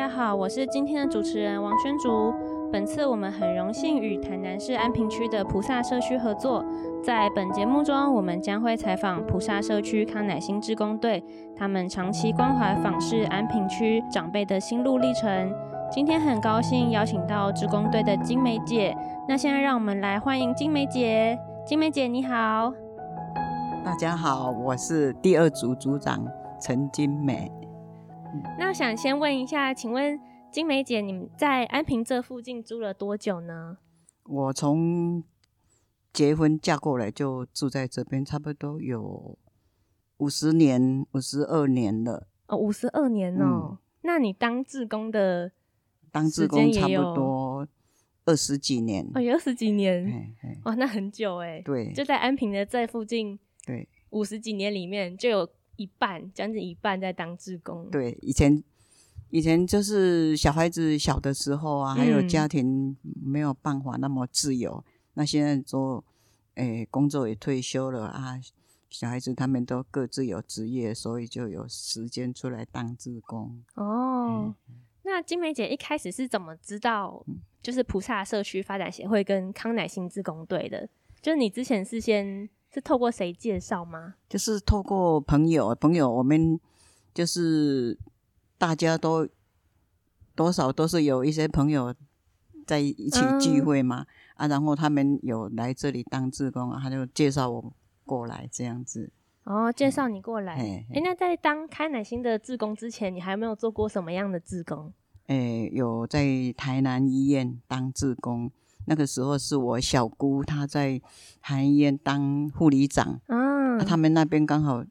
大家好，我是今天的主持人王宣竹。本次我们很荣幸与台南市安平区的菩萨社区合作，在本节目中，我们将会采访菩萨社区康乃馨志工队，他们长期关怀访视安平区长辈的心路历程。今天很高兴邀请到志工队的金梅姐，那现在让我们来欢迎金梅姐。金梅姐你好，大家好，我是第二组组长陈金梅。那想先问一下，请问金梅姐，你们在安平这附近住了多久呢？我从结婚嫁过来就住在这边，差不多有五十年、五十二年了。哦，五十二年哦。那你当志工的，当志工差不多二十几年。哦，有二十几年。哇，那很久哎。对。就在安平的这附近。对。五十几年里面就有。一半将近一半在当志工。对，以前以前就是小孩子小的时候啊，还有家庭没有办法那么自由。那现在做，诶，工作也退休了啊，小孩子他们都各自有职业，所以就有时间出来当志工。哦，那金梅姐一开始是怎么知道，就是菩萨社区发展协会跟康乃馨志工队的？就是你之前是先。是透过谁介绍吗？就是透过朋友，朋友我们就是大家都多少都是有一些朋友在一起聚会嘛啊，然后他们有来这里当志工，他就介绍我过来这样子。哦，介绍你过来。哎，那在当开乃馨的志工之前，你还没有做过什么样的志工？哎，有在台南医院当志工。那个时候是我小姑，她在韩医院当护理长，嗯，他们那边刚好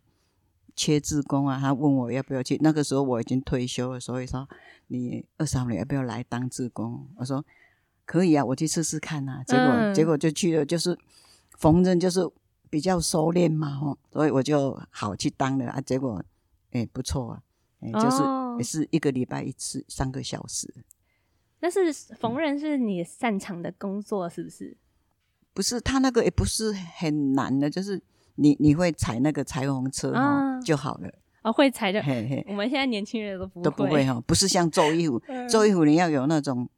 缺职工啊，她问我要不要去。那个时候我已经退休了，所以说你二嫂你要不要来当职工？我说可以啊，我去试试看啊。结果结果就去了，就是缝纫就是比较熟练嘛，吼，所以我就好去当了啊。结果哎不错啊，哎就是也是一个礼拜一次，三个小时。那是缝纫是你擅长的工作，是不是？不是，他那个也不是很难的，就是你你会踩那个彩虹车就好了。哦，会踩就。嘿嘿。我们现在年轻人都不都不会哈，不是像做衣服，做衣服你要有那种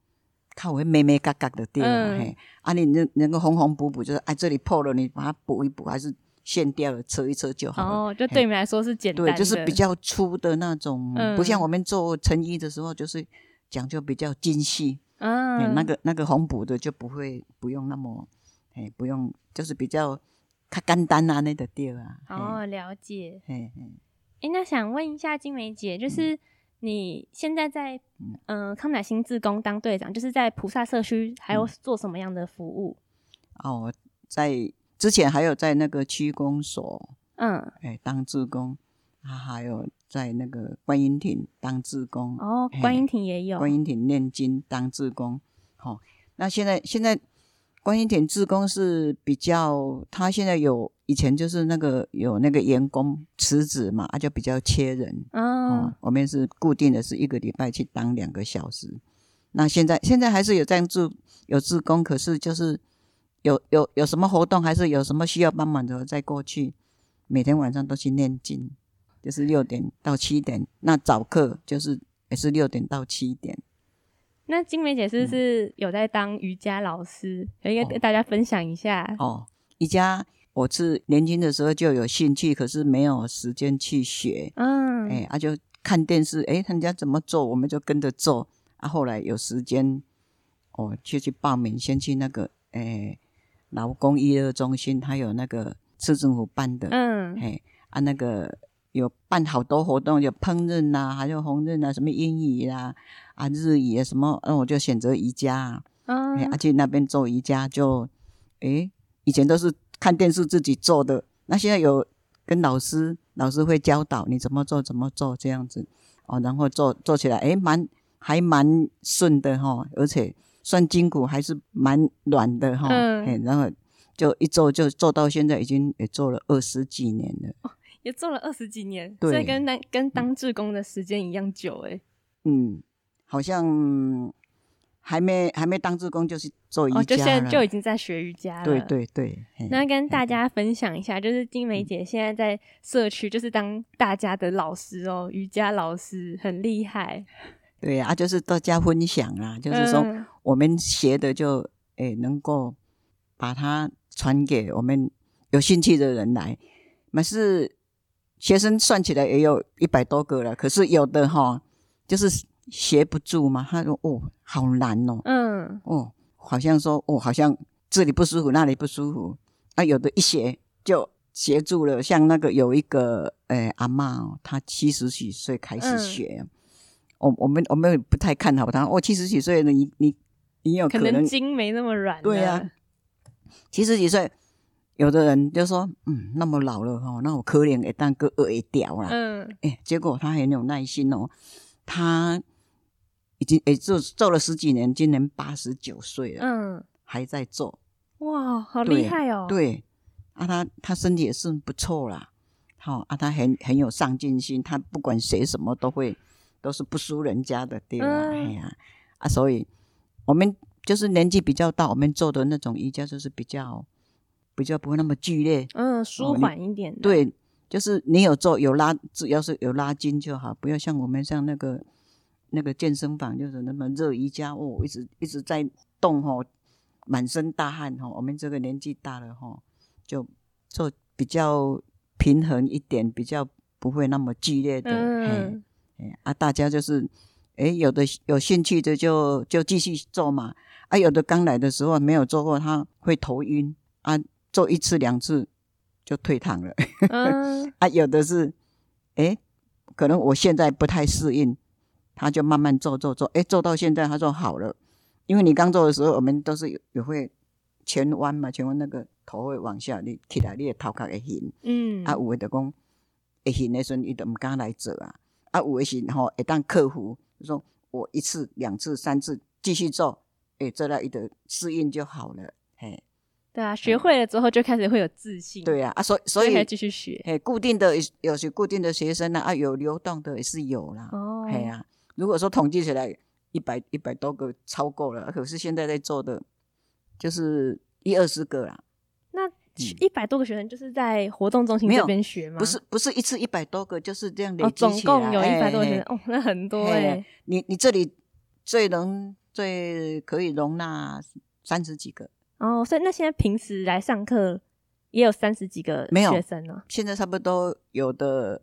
靠会咩咩嘎嘎的地方嘿。啊，你那那个缝缝补补，就是哎这里破了，你把它补一补，还是线掉了扯一扯就好了。哦，就对你们来说是简单。对，就是比较粗的那种，不像我们做成衣的时候就是。讲究比较精细，嗯，那个那个红补的就不会不用那么，哎，不用就是比较它干单啊那个地啊。哦，了解。嘿嘿，哎，那想问一下金梅姐，就是你现在在嗯康乃馨自工当队长，就是在菩萨社区还有做什么样的服务？哦，在之前还有在那个区公所，嗯，哎，当志工。啊还有在那个观音亭当志工哦，观音亭也有观音亭念经当志工。好，那现在现在观音亭志工是比较，他现在有以前就是那个有那个员工辞职嘛，他就比较缺人哦。我们是固定的是一个礼拜去当两个小时。那现在现在还是有这样志有志工，可是就是有有有什么活动，还是有什么需要帮忙的，再过去每天晚上都去念经。就是六点到七点，那早课就是也是六点到七点。那金梅姐是不是有在当瑜伽老师？可以跟大家分享一下哦。瑜伽我是年轻的时候就有兴趣，可是没有时间去学。嗯，哎，啊就看电视，哎，人家怎么做，我们就跟着做。啊，后来有时间，哦，就去报名，先去那个，哎，劳工医疗中心，他有那个市政府办的。嗯，哎，啊那个。有办好多活动，有烹饪呐，还有红饪啊，什么英语啦，啊日语啊什么，那我就选择瑜伽，嗯，而且那边做瑜伽就，诶，以前都是看电视自己做的，那现在有跟老师，老师会教导你怎么做怎么做这样子，哦，然后做做起来，诶，蛮还蛮顺的哈，而且算筋骨还是蛮软的哈，嗯，然后就一做就做到现在，已经也做了二十几年了。也做了二十几年，所以跟当跟当志工的时间一样久哎。嗯，好像还没还没当志工，就是做瑜伽就现在就已经在学瑜伽了。对对对。那跟大家分享一下，就是金梅姐现在在社区就是当大家的老师哦，瑜伽老师很厉害。对啊，就是大家分享啦，就是说我们学的就诶能够把它传给我们有兴趣的人来。那是学生算起来也有一百多个了，可是有的哈就是学不住嘛，他说哦好难哦，嗯，哦好像说哦好像这里不舒服那里不舒服，啊有的一学就学住了，像那个有一个诶阿妈哦，她七十几岁开始学。我我们我们不太看好她。哦七十几岁了，你你你有可能筋没那么软。对呀，七十几岁，有的人就说，嗯，那么老了哈，那我可怜也当个二一掉了。嗯，哎，结果他很有耐心哦，他已经也做做了十几年，今年八十九岁了，嗯，还在做。哇，好厉害哦！对，啊，他他身体也是不错啦，好啊，他很很有上进心，他不管学什么都会。都是不输人家的，对吧？哎呀，啊，所以我们就是年纪比较大，我们做的那种瑜伽就是比较比较不会那么剧烈，嗯，舒缓一点。对，就是你有做有拉，只要是有拉筋就好，不要像我们像那个那个健身房就是那么热瑜伽哦，一直一直在动哈，满身大汗哈。我们这个年纪大了哈，就做比较平衡一点，比较不会那么剧烈的。嗯。啊，大家就是，哎，有的有兴趣的就就继续做嘛。啊，有的刚来的时候没有做过，他会头晕啊，做一次两次就退堂了。嗯。啊，有的是，哎，可能我现在不太适应，他就慢慢做做做，哎，做到现在他说好了。因为你刚做的时候，我们都是有有会前弯嘛，前弯那个头会往下，你起来你的头壳会晕。嗯。啊，有的就讲会晕的时候，伊就唔敢来做啊。啊，有的是吼，一旦克服，就说我一次、两次、三次继续做，诶，做到一个适应就好了，嘿。对啊，学会了之后就开始会有自信。对啊，啊，所以所以还继续学。嘿，固定的有些固定的学生呢，啊，有流动的也是有啦。哦。嘿啊，如果说统计起来一百一百多个超过了，可是现在在做的就是一二十个啦。那一百多个学生就是在活动中心这边学吗？不是，不是一次一百多个，就是这样累积起来。总共有一百多个学生，哦，那很多哎。你你这里最能最可以容纳三十几个哦，所以那现在平时来上课也有三十几个学生呢。现在差不多有的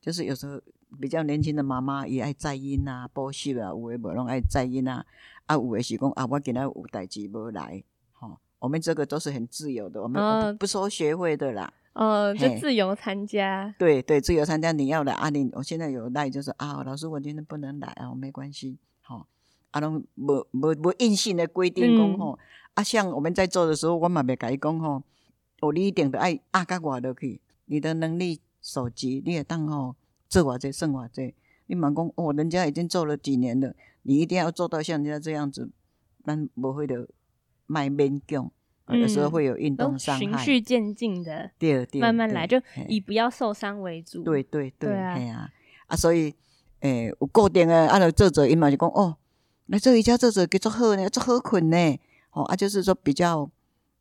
就是有时候比较年轻的妈妈也爱在音啊、补习啊，有的无拢爱在音啊，啊有的是讲啊，我今日有代志无来。哦我们这个都是很自由的，我们不收学费的啦。哦，就自由参加。对对，自由参加，你要来啊！你，我现在有来就是啊，老师我今天不能来啊，我没关系，好，啊拢无无无硬性的规定讲吼，啊像我们在做的时候，我嘛甲伊讲吼，哦你一定得爱压甲我落去，你的能力所及，你会当吼做我这算我这，你莫讲哦，人家已经做了几年了，你一定要做到像人家这样子，咱无会的。卖勉强，有时候会有运动伤害，循序渐进的，对对，慢慢来，就以不要受伤为主。对对对，对啊，啊，所以诶，有固定的啊，做做伊嘛就讲哦，那做瑜伽做做给做好呢，做好困呢，哦啊，就是说比较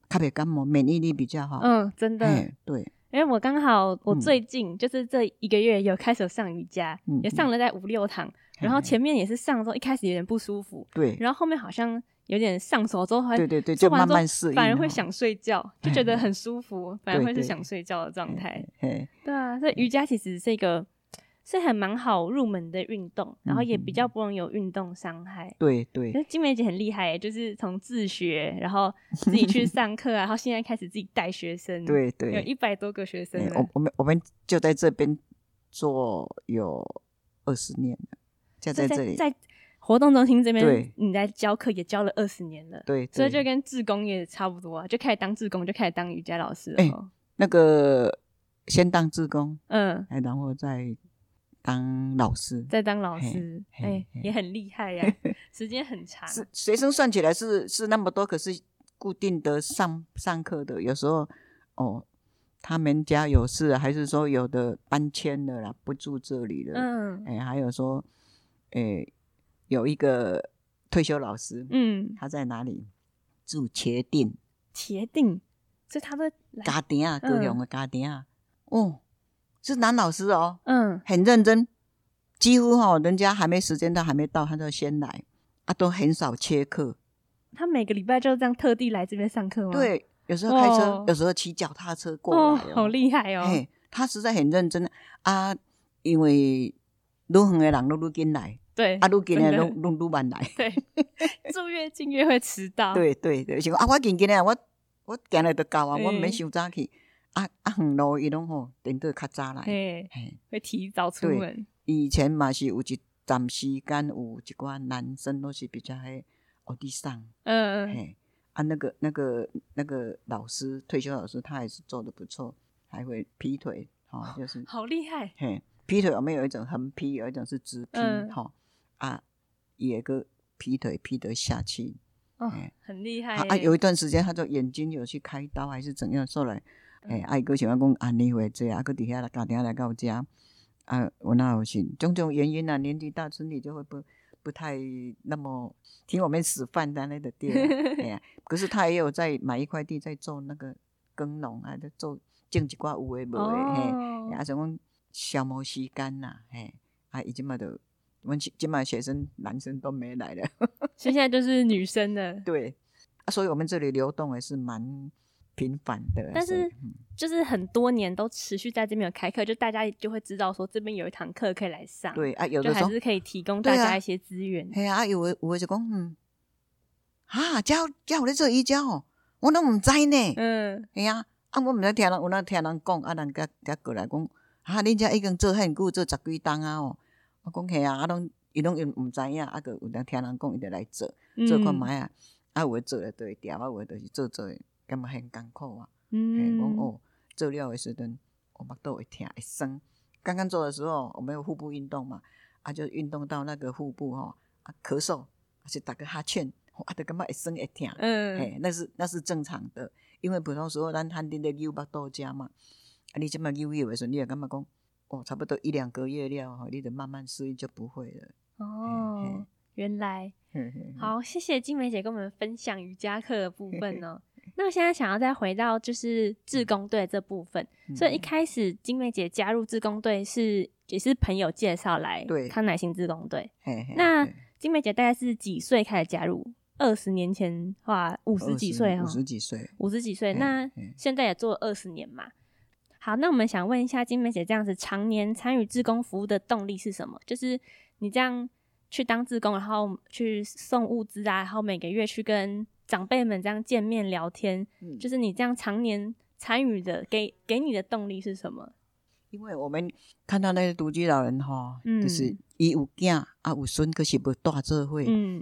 特别感冒，免疫力比较好。嗯，真的，对，因为我刚好我最近就是这一个月有开始上瑜伽，也上了在五六堂，然后前面也是上的时候一开始有点不舒服，对，然后后面好像。有点上手之后，对对对，就慢慢适应，反而会想睡觉，就觉得很舒服，反而会是想睡觉的状态。对啊，所以瑜伽其实是一个是很蛮好入门的运动，然后也比较不容易有运动伤害。对对，那金梅姐很厉害，就是从自学，然后自己去上课，然后现在开始自己带学生。对对，有一百多个学生。我我们我们就在这边做有二十年了，就在这里在。活动中心这边，你在教课也教了二十年了，对，所以就跟志工也差不多啊，就开始当志工，就开始当瑜伽老师了。那个先当志工，嗯，然后再当老师，在当老师，哎，也很厉害呀，时间很长。是学生算起来是是那么多，可是固定的上上课的，有时候哦，他们家有事，还是说有的搬迁了啦，不住这里了，嗯，哎，还有说，哎。有一个退休老师，嗯，他在哪里住？茄定，茄定这他的家庭啊，高雄的家庭啊，哦，是男老师哦，嗯，很认真，几乎哈，人家还没时间到，还没到，他就先来，啊，都很少缺课。他每个礼拜就这样特地来这边上课吗？对，有时候开车，有时候骑脚踏车过来，好厉害哦！嘿，他实在很认真啊，因为路远的人都愈紧来，对，啊，愈近的。都都愈慢来，对，住越近越会迟到，对对对，像啊，我近近的，我我今日就到啊，我免想早去，啊啊，远路伊拢吼，等到较早来，嘿，会提早出门。以前嘛是有一段时间，有一寡男生都是比较喺学地上，嗯嗯，嘿，啊那个那个那个老师退休老师，他也是做的不错，还会劈腿，哈，就是 好厉害，嘿，劈腿我们有一种横劈，有一种是直劈，哈，啊，也个劈腿劈得下去，哦，很厉害，啊，有一段时间他就眼睛有去开刀还是怎样，后来，哎，爱哥喜欢讲安尼会这啊，哥底下来打电话来到家。啊，我那有信，种种原因啊，年纪大，身体就会不不太那么听我们示范的那个店，哎呀，可是他也有在买一块地，在做那个耕农啊，在做种一寡有诶无诶，嘿，啊，像讲消磨时间呐，嘿，啊，伊即嘛都，我们今晚学生男生都没来了，现在都是女生的，对，啊，所以我们这里流动也是蛮。频繁的，但是就是很多年都持续在这边有开课，就大家就会知道说这边有一堂课可以来上。对啊，有的还是可以提供大家一些资源。嘿啊，有诶有诶就讲，嗯，啊教教我咧做瑜伽哦，我都唔知呢。嗯，嘿啊，啊我毋知听人，有那听人讲，啊人家家过来讲，啊恁遮已经做很久，做十几档啊哦。我讲嘿啊，啊拢伊拢毋唔知影，啊个有当听人讲，伊就来做，做看卖啊，啊有诶做诶都会调，啊有诶都是做做。感觉很艰苦啊！嗯，讲哦，做了的时阵，我目都会疼会酸。刚刚做的时候，我们有腹部运动嘛，啊，就运动到那个腹部哈，啊，咳嗽，而且打个哈欠，啊，就感觉会酸会疼。嗯，嘿，那是那是正常的，因为普通时候咱汉地的牛巴多加嘛，啊，你这么悠悠的时候，你也感觉讲，哦，差不多一两个月了，哈，你得慢慢适应就不会了。哦，原来，好，谢谢金梅姐跟我们分享瑜伽课的部分呢。那现在想要再回到就是志工队这部分，所以一开始金梅姐加入志工队是也是朋友介绍来康乃馨志工队。那金梅姐大概是几岁开始加入？二十年前话五十几岁哈，五十几岁，五十几岁。那现在也做了二十年嘛。好，那我们想问一下金梅姐，这样子常年参与志工服务的动力是什么？就是你这样去当志工，然后去送物资啊，然后每个月去跟。长辈们这样见面聊天，就是你这样常年参与的，给给你的动力是什么？因为我们看到那些独居老人哈，就是伊有囝啊有孙，可是无大做伙，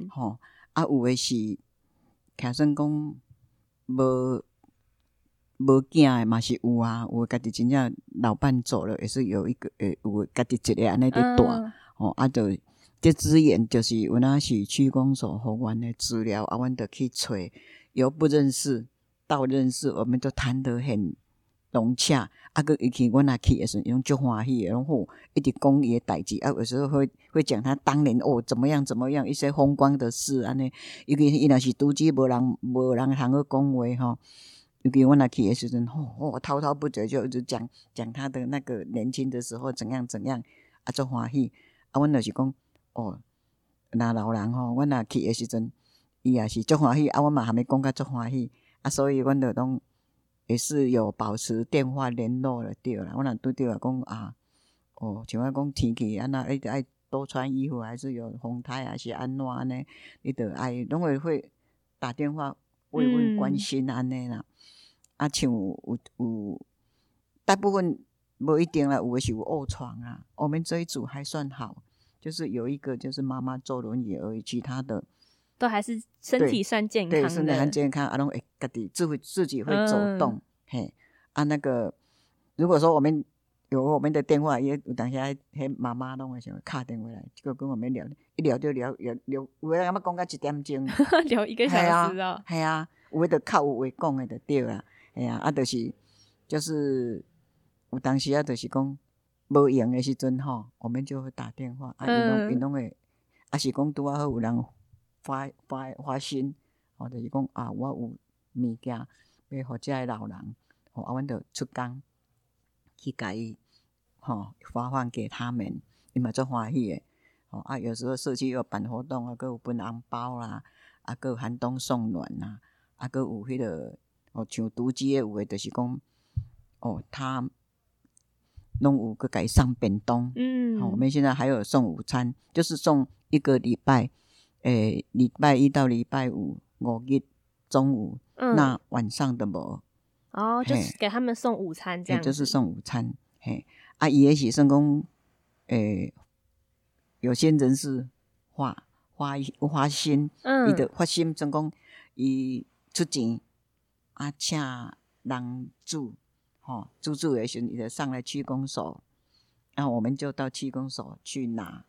吼啊有的是，假算讲无无囝诶嘛是有啊，有家己真正老伴走了，也是有一个诶有家己一个安尼伫带，吼啊就。这资源就是有那是区公所和阮的资料，啊，阮得去找，由不认识到认识，我们都谈得很融洽。啊，个一去阮那去也是用足欢喜，然后一直讲伊的代志，啊，有时候会会讲他当年哦怎么样怎么样一些风光的事，安尼。尤其伊若是独居，无人无人通去讲话吼。尤其阮那去的时阵，吼，哦，滔滔不绝就一直讲讲他的那个年轻的时候怎样怎样，啊，足欢喜。啊，阮就是讲。哦，那老人吼，阮若去诶时阵，伊也是足欢喜，啊，阮嘛还没讲甲足欢喜，啊，所以阮着拢也是有保持电话联络了，对啦。阮若拄着讲啊，哦，像我讲天气安那，你得爱多穿衣服，还是有风台，还是安怎安尼，你得爱拢会会打电话慰问关心安尼啦。啊，像有有大部分无一定啦，有诶是有卧床啊，我们这一组还算好。就是有一个，就是妈妈坐轮椅而已，其他的都还是身体算健康的，身体很健康。阿龙诶，自己自会自己会走动，嘿啊那个，如果说我们有我们的电话，也有当下嘿妈妈弄个什么卡电话来，就跟我们聊，一聊就聊聊聊，有诶，阿妈讲到一点钟，聊一个小时啊，系啊，有诶，就靠有话讲诶，就对啦，系啊，啊，就是就是有当时啊，就是讲。无闲诶时阵吼，我们就会打电话，啊，伊拢伊拢会，啊是讲拄啊好有人发发发信，吼，就是讲啊，我有物件要互遮诶老人，吼，啊，阮着出工去甲伊吼发放给他们，伊嘛足欢喜诶。哦啊，有时候社区有办活动啊，佮有分红包啦，啊，佮有寒冬送暖啦，啊，佮有迄个哦，像独居诶有诶，就是讲哦，他弄五个改上便当，嗯，好，我们现在还有送午餐，就是送一个礼拜，诶，礼拜一到礼拜五五日中午，嗯。那晚上的无，哦，就是给他们送午餐这样，就是送午餐，嘿，啊，伊也是算讲，诶。有些人是花花花心，嗯。伊的发心，总讲伊出钱啊，请人住，吼，住住的时候，伊就上来区公所，然后我们就到区公所去拿，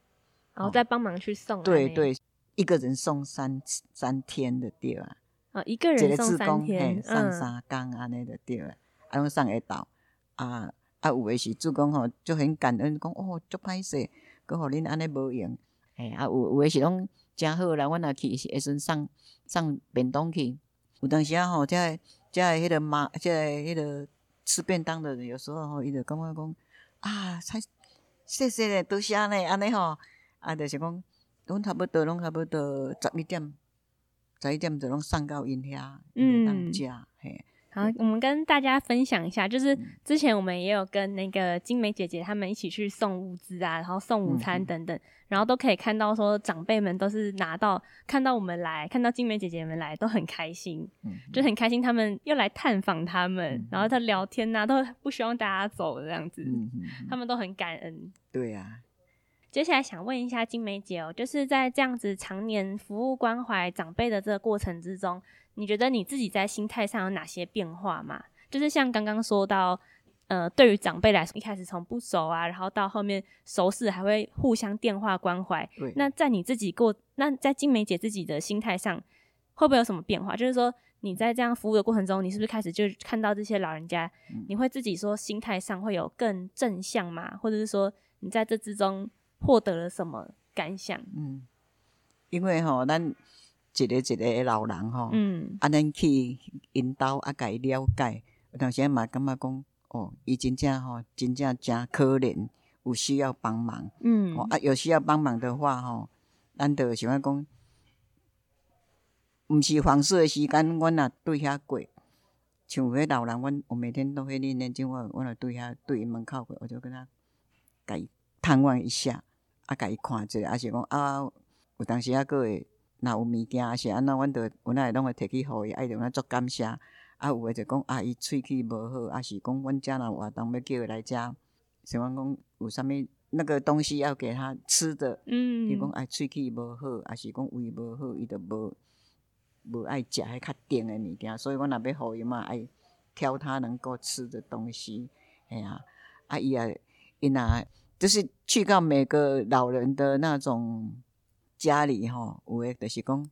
然后再帮忙去送。对对，一个人送三三天的对啊，啊，一个人送三天，上三工安尼的对啊，啊，用上会到啊啊，有的是主公吼就很感恩，讲哦，足歹势。佮互恁安尼无用，嘿啊有有诶是拢诚好啦，阮若去是会先送送便当去。有当时啊吼，即个即个迄个妈，即个迄个吃便当的人，有时候吼伊就感觉讲啊，才谢谢咧，多谢咧，安尼吼，啊，就是讲拢差不多，拢差不多十一点，十一点就拢送到因遐，嗯，当食嘿。好，我们跟大家分享一下，就是之前我们也有跟那个金梅姐姐他们一起去送物资啊，然后送午餐等等，然后都可以看到说长辈们都是拿到看到我们来看到金梅姐姐们来都很开心，就很开心他们又来探访他们，然后在聊天呐，都不希望大家走这样子，他们都很感恩。对呀，接下来想问一下金梅姐哦，就是在这样子常年服务关怀长辈的这个过程之中。你觉得你自己在心态上有哪些变化吗？就是像刚刚说到，呃，对于长辈来说，一开始从不熟啊，然后到后面熟识，还会互相电话关怀。那在你自己过，那在金梅姐自己的心态上，会不会有什么变化？就是说你在这样服务的过程中，你是不是开始就看到这些老人家，你会自己说心态上会有更正向吗？或者是说你在这之中获得了什么感想？嗯，因为哈，咱。一个一个老人吼，啊，咱去引导啊，甲伊了解。有当时嘛感觉讲，哦，伊真正吼，真正诚可怜，有需要帮忙。嗯，啊，有需要帮忙的话吼，咱着想要讲，毋是黄色的时间，阮也对遐过。像迄老人，阮我每天都会念念经，我我来对遐对门口过，我就跟他甲伊探望一下，啊，甲伊看一下，啊是讲啊，有当时啊，个会。若有物件是安怎，阮着阮仔会拢会摕去互伊，爱着阮足感谢。啊，有诶就讲啊，伊喙齿无好，啊是讲阮遮若活动要叫伊来遮，想讲讲有啥物那个东西要给他吃的，伊讲爱喙齿无好，啊是讲胃无好，伊着无无爱食迄较甜诶物件，所以阮若要互伊嘛，爱挑他能够吃的东西，哎呀，啊伊也伊若就是去到每个老人的那种。家里吼有诶，就是讲，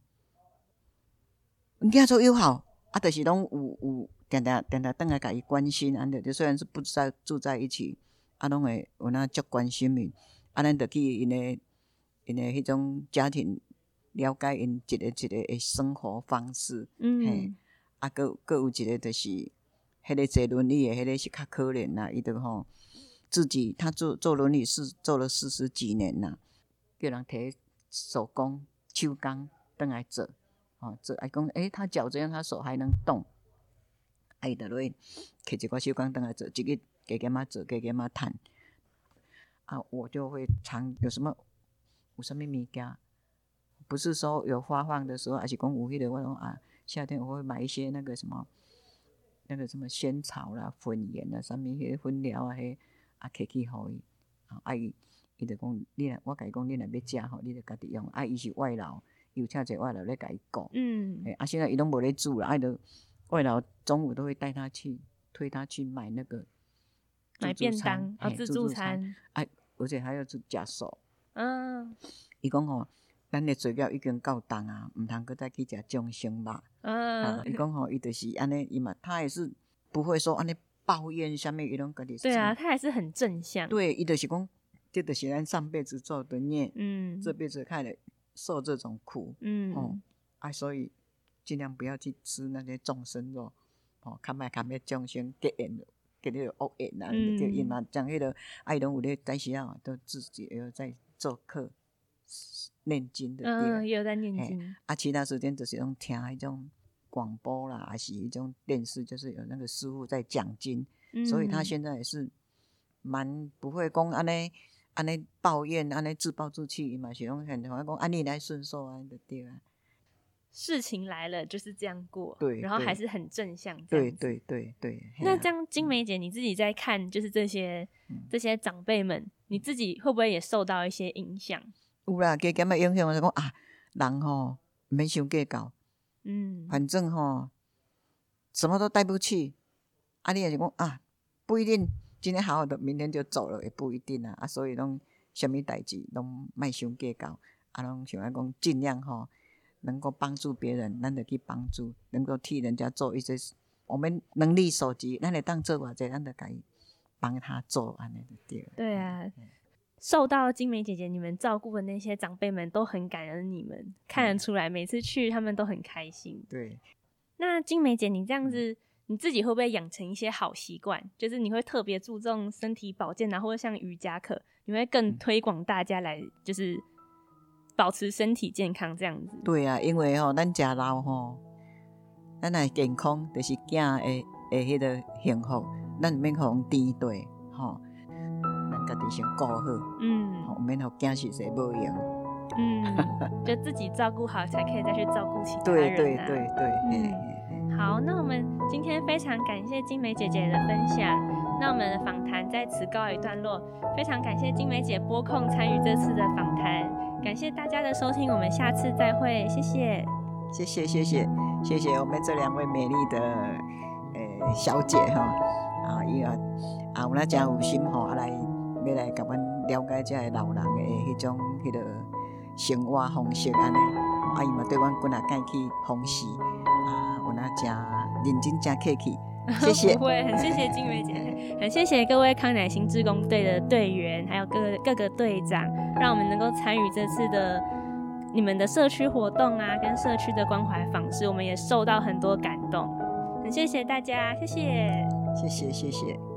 囝做友好，啊，就是拢有有，定定定定等来甲伊关心，安尼就虽然是不在住在一起，啊，拢会有那足关心伊，啊，咱着去因诶因诶迄种家庭了解因一个一个诶生活方式，嗯，嘿，啊，搁搁有一个就是迄个坐轮椅诶，迄个是较可怜啦，伊着吼自己他做做轮椅是做了四十几年啦，叫人摕。手工、手工，等来做，哦，做爱讲，诶，他脚这样，他手还能动，爱得落，摕一个手工等来做，一个给给妈做，给给妈弹，啊，我就会常有什么有什么物件，不是说有发放的时候，而是讲有迄个我讲啊，夏天我会买一些那个什么，那个什么仙草啦、粉盐啊，什么迄粉料啊，迄啊，摕去互伊，啊，伊。伊就讲，你若我甲伊讲，你若要食吼，你就家己用。啊，伊是外劳，伊有请者外劳咧甲伊顾。嗯。诶，啊，现在伊拢无咧煮啦，啊，就外劳中午都会带他去，推他去买那个买便当啊，自助餐。哎，而且还要去食素。嗯。伊讲吼，咱的嘴表已经够重啊，毋通搁再去食众生肉。嗯。伊讲吼，伊就是安尼，伊嘛，他也是不会说安尼抱怨下面伊拢家己。对啊，他还是很正向。对，伊就是讲。这就是咱上辈子做的孽，嗯，这辈子看了受这种苦，嗯，哦，啊，所以尽量不要去吃那些众生肉，哦，看卖看卖众生结缘给你恶缘啊，就因嘛将迄个爱拢有咧，在时啊，都自己有在做课念经的，嗯，有在念经。啊，其他时间就是用听迄种广播啦，还是一种电视，就是有那个师傅在讲经，嗯。所以他现在也是蛮不会讲安尼安尼抱怨，安尼自暴自弃伊嘛，是用很好讲安尼来顺受啊，就对啊。事情来了就是这样过，对，然后还是很正向，对对对对。那这样，金梅姐你自己在看，就是这些这些长辈们，你自己会不会也受到一些影响？有啦，加减的影响，我就讲啊，人吼免想计较，嗯，反正吼什么都带不去，啊，你也是讲啊，不一定今天好好的，明天就走了，也不一定啊，啊，所以拢什么代志拢卖想计较，啊，拢想要讲尽量吼。能够帮助别人，咱就去帮助；能够替人家做一些我们能力所及，咱就当做或者咱就该帮他做安尼。对啊，受到金梅姐姐你们照顾的那些长辈们都很感恩你们，看得出来，每次去他们都很开心。对。那金梅姐，你这样子，你自己会不会养成一些好习惯？就是你会特别注重身体保健啊，或者像瑜伽课，你会更推广大家来，就是。保持身体健康这样子。对啊，因为吼，咱食老吼，咱来健康，就是囝会会迄个幸福，咱毋免互颠对吼，咱家己先顾好，嗯，免互惊是谁无用，嗯，就自己照顾好，才可以再去照顾其他人。对对对对，嗯。好，那我们今天非常感谢金梅姐姐的分享，那我们的访谈在此告一段落。非常感谢金梅姐播控参与这次的访谈。感谢大家的收听，我们下次再会，谢谢，谢谢，谢谢，谢谢我们这两位美丽的呃小姐哈啊，伊啊啊，我那真有心吼，啊来要来甲阮了解这个老人的迄种迄个生活方式安尼，啊伊嘛对阮滚啊介去奉侍啊，真认真真客气。谢谢，不会，很谢谢金梅姐，很谢谢各位康乃馨志工队的队员，还有各各个队长，让我们能够参与这次的你们的社区活动啊，跟社区的关怀访视，我们也受到很多感动，很谢谢大家，谢谢，谢谢，谢谢。